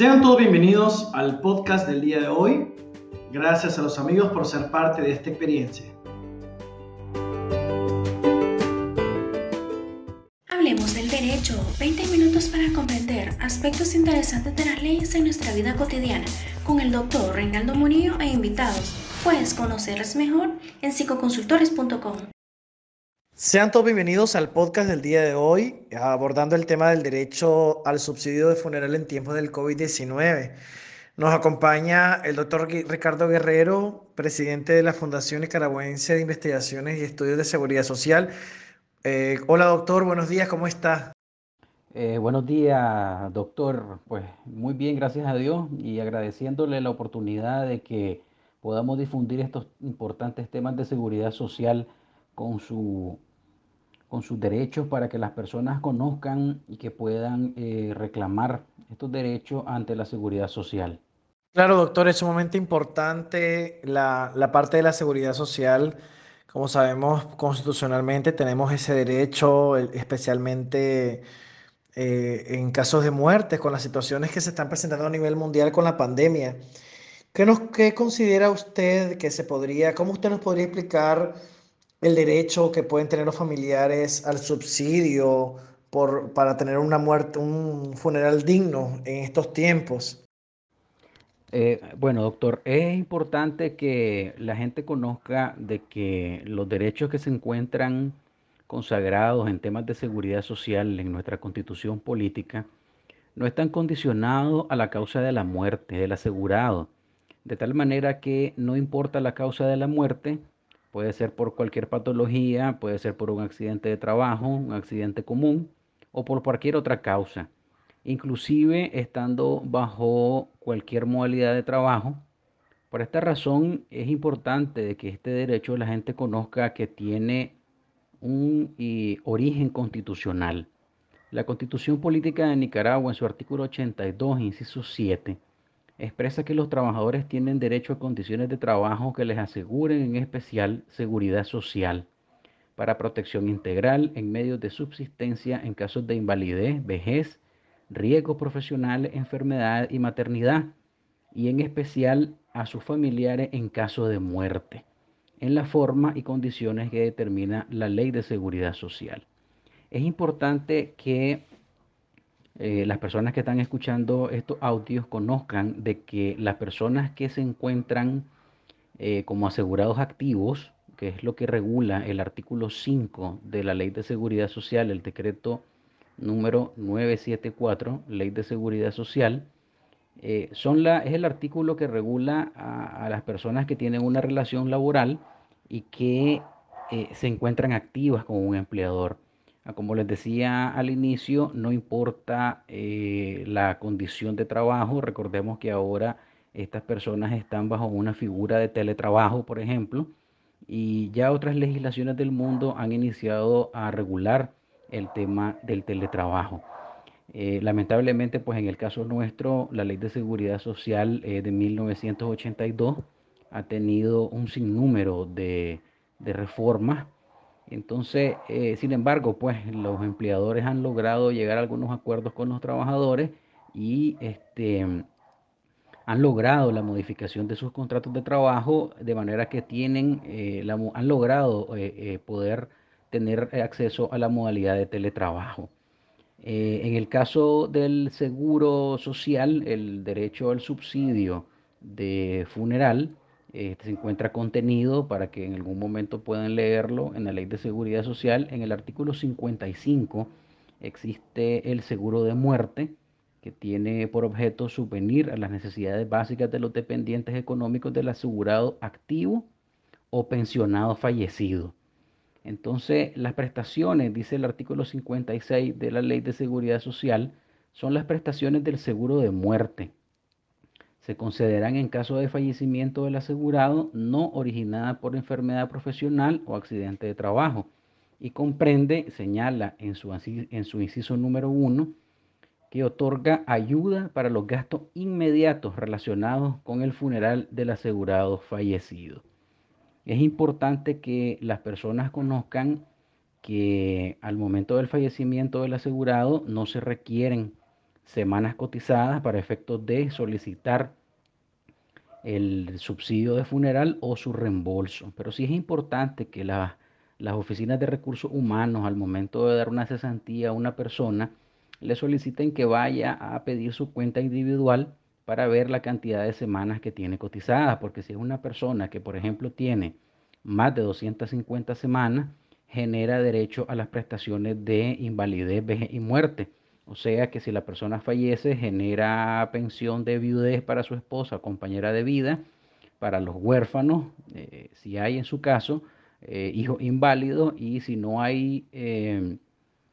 Sean todos bienvenidos al podcast del día de hoy. Gracias a los amigos por ser parte de esta experiencia. Hablemos del derecho, 20 minutos para comprender aspectos interesantes de las leyes en nuestra vida cotidiana con el doctor Reinaldo Monillo e invitados. Puedes conocerles mejor en psicoconsultores.com. Sean todos bienvenidos al podcast del día de hoy, abordando el tema del derecho al subsidio de funeral en tiempos del COVID-19. Nos acompaña el doctor Ricardo Guerrero, presidente de la Fundación Nicaragüense de Investigaciones y Estudios de Seguridad Social. Eh, hola doctor, buenos días, ¿cómo está? Eh, buenos días, doctor. Pues muy bien, gracias a Dios y agradeciéndole la oportunidad de que podamos difundir estos importantes temas de seguridad social con, su, con sus derechos para que las personas conozcan y que puedan eh, reclamar estos derechos ante la seguridad social. Claro, doctor, es sumamente importante la, la parte de la seguridad social. Como sabemos, constitucionalmente tenemos ese derecho, especialmente eh, en casos de muerte, con las situaciones que se están presentando a nivel mundial con la pandemia. ¿Qué, nos, qué considera usted que se podría, cómo usted nos podría explicar el derecho que pueden tener los familiares al subsidio por, para tener una muerte, un funeral digno en estos tiempos? Eh, bueno, doctor, es importante que la gente conozca de que los derechos que se encuentran consagrados en temas de seguridad social en nuestra constitución política no están condicionados a la causa de la muerte del asegurado de tal manera que no importa la causa de la muerte, puede ser por cualquier patología, puede ser por un accidente de trabajo, un accidente común o por cualquier otra causa, inclusive estando bajo cualquier modalidad de trabajo. Por esta razón es importante que este derecho la gente conozca que tiene un origen constitucional. La Constitución Política de Nicaragua en su artículo 82, inciso 7, expresa que los trabajadores tienen derecho a condiciones de trabajo que les aseguren en especial seguridad social para protección integral en medios de subsistencia en casos de invalidez, vejez, riesgo profesional, enfermedad y maternidad, y en especial a sus familiares en caso de muerte, en la forma y condiciones que determina la ley de seguridad social. Es importante que eh, las personas que están escuchando estos audios conozcan de que las personas que se encuentran eh, como asegurados activos, que es lo que regula el artículo 5 de la Ley de Seguridad Social, el decreto número 974, Ley de Seguridad Social, eh, son la, es el artículo que regula a, a, las personas que tienen una relación laboral y que se encuentran activas con un empleador. Ah, como les decía al inicio, no importa eh, la condición de trabajo, recordemos que ahora estas personas están bajo una figura de teletrabajo, por ejemplo, y ya otras legislaciones del mundo han iniciado a regular el tema del teletrabajo. Eh, lamentablemente, pues en el caso nuestro, la Ley de Seguridad Social eh, de 1982 ha tenido un sinnúmero de, de reformas entonces, eh, sin embargo, pues los empleadores han logrado llegar a algunos acuerdos con los trabajadores y este, han logrado la modificación de sus contratos de trabajo de manera que tienen, eh, han logrado eh, poder tener acceso a la modalidad de teletrabajo. en el caso del seguro social, el derecho al subsidio de funeral, este, se encuentra contenido para que en algún momento puedan leerlo en la Ley de Seguridad Social. En el artículo 55 existe el seguro de muerte que tiene por objeto subvenir a las necesidades básicas de los dependientes económicos del asegurado activo o pensionado fallecido. Entonces, las prestaciones, dice el artículo 56 de la Ley de Seguridad Social, son las prestaciones del seguro de muerte se concederán en caso de fallecimiento del asegurado no originada por enfermedad profesional o accidente de trabajo y comprende, señala en su, inciso número uno, que otorga ayuda para los gastos inmediatos relacionados con el funeral del asegurado fallecido. Es importante que las personas conozcan que al momento del fallecimiento del asegurado no se requieren semanas cotizadas para efectos de solicitar el subsidio de funeral o su reembolso. Pero sí es importante que las oficinas de recursos humanos al momento de dar una cesantía a una persona le soliciten que vaya a pedir su cuenta individual para ver la cantidad de semanas que tiene cotizadas, porque si es una persona que, por ejemplo, tiene más de 250 semanas, genera derecho a las prestaciones de invalidez, vejez y muerte. O sea que si la persona fallece, genera pensión de viudez para su esposa, compañera de vida, para los huérfanos, eh, si hay en su caso, eh, hijos inválidos, y si no hay eh,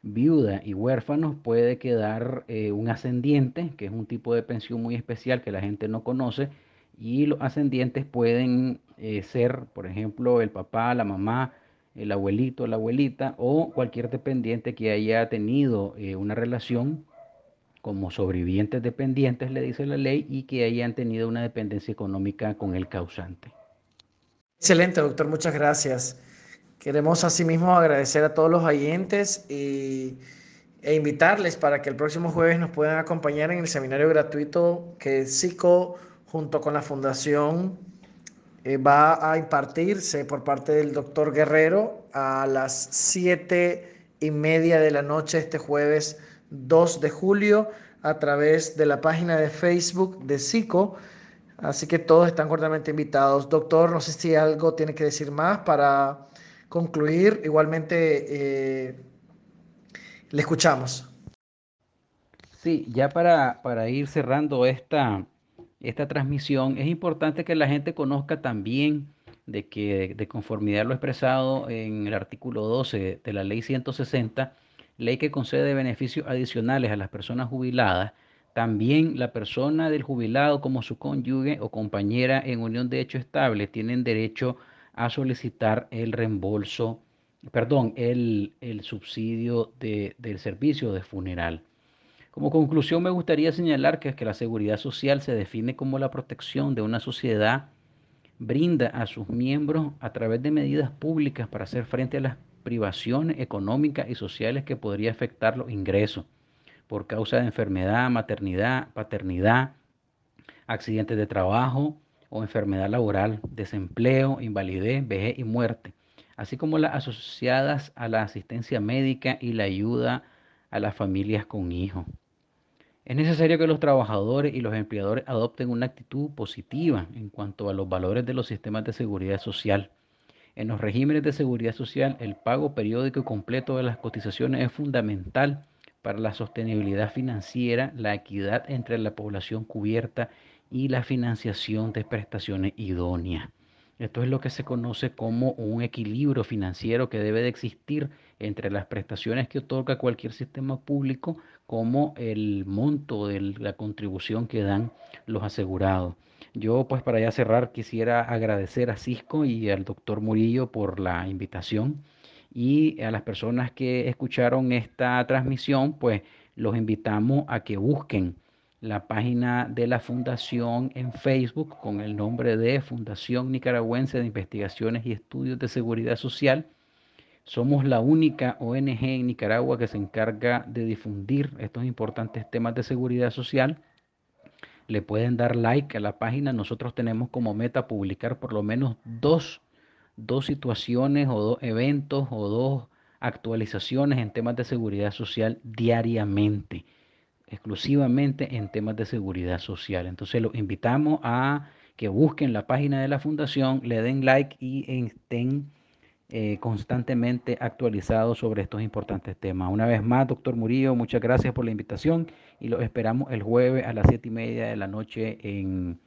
viuda y huérfanos, puede quedar un ascendiente, que es un tipo de pensión muy especial que la gente no conoce, y los ascendientes pueden ser, por ejemplo, el papá, la mamá, el abuelito, la abuelita o cualquier dependiente que haya tenido eh, una relación como sobrevivientes dependientes, le dice la ley, y que hayan tenido una dependencia económica con el causante. Excelente, doctor, muchas gracias. Queremos asimismo agradecer a todos los oyentes y, e invitarles para que el próximo jueves nos puedan acompañar en el seminario gratuito que SICO junto con la Fundación eh, va a impartirse por parte del doctor Guerrero a las siete y media de la noche este jueves 2 de julio a través de la página de Facebook de SICO. Así que todos están cordialmente invitados. Doctor, no sé si algo tiene que decir más para concluir. Igualmente, eh, le escuchamos. Sí, ya para, para ir cerrando esta, esta transmisión, es importante que la gente conozca también de que de conformidad a lo expresado en el artículo 12 de la ley 160, ley que concede beneficios adicionales a las personas jubiladas, también la persona del jubilado como su cónyuge o compañera en unión de hecho estable tienen derecho a solicitar el reembolso, perdón, el, el subsidio de, del servicio de funeral. Como conclusión me gustaría señalar que, que la seguridad social se define como la protección de una sociedad brinda a sus miembros a través de medidas públicas para hacer frente a las privaciones económicas y sociales que podría afectar los ingresos por causa de enfermedad, maternidad, paternidad, accidentes de trabajo o enfermedad laboral, desempleo, invalidez, vejez y muerte, así como las asociadas a la asistencia médica y la ayuda a las familias con hijos. Es necesario que los trabajadores y los empleadores adopten una actitud positiva en cuanto a los valores de los sistemas de seguridad social. En los regímenes de seguridad social, el pago periódico y completo de las cotizaciones es fundamental para la sostenibilidad financiera, la equidad entre la población cubierta y la financiación de prestaciones idóneas. Esto es lo que se conoce como un equilibrio financiero que debe de existir entre las prestaciones que otorga cualquier sistema público como el monto de la contribución que dan los asegurados. Yo pues para ya cerrar quisiera agradecer a Cisco y al doctor Murillo por la invitación y a las personas que escucharon esta transmisión pues los invitamos a que busquen la página de la fundación en Facebook con el nombre de Fundación Nicaragüense de Investigaciones y Estudios de Seguridad Social somos la única ONG en Nicaragua que se encarga de difundir estos importantes temas de seguridad social. Le pueden dar like a la página. Nosotros tenemos como meta publicar por lo menos dos, dos situaciones o dos eventos o dos actualizaciones en temas de seguridad social diariamente, exclusivamente en temas de seguridad social. Entonces los invitamos a que busquen la página de la fundación, le den like y estén eh, constantemente actualizado sobre estos importantes temas. Una vez más, doctor Murillo, muchas gracias por la invitación y lo esperamos el jueves a las siete y media de la noche en,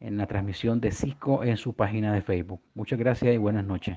en la transmisión de Cisco en su página de Facebook. Muchas gracias y buenas noches.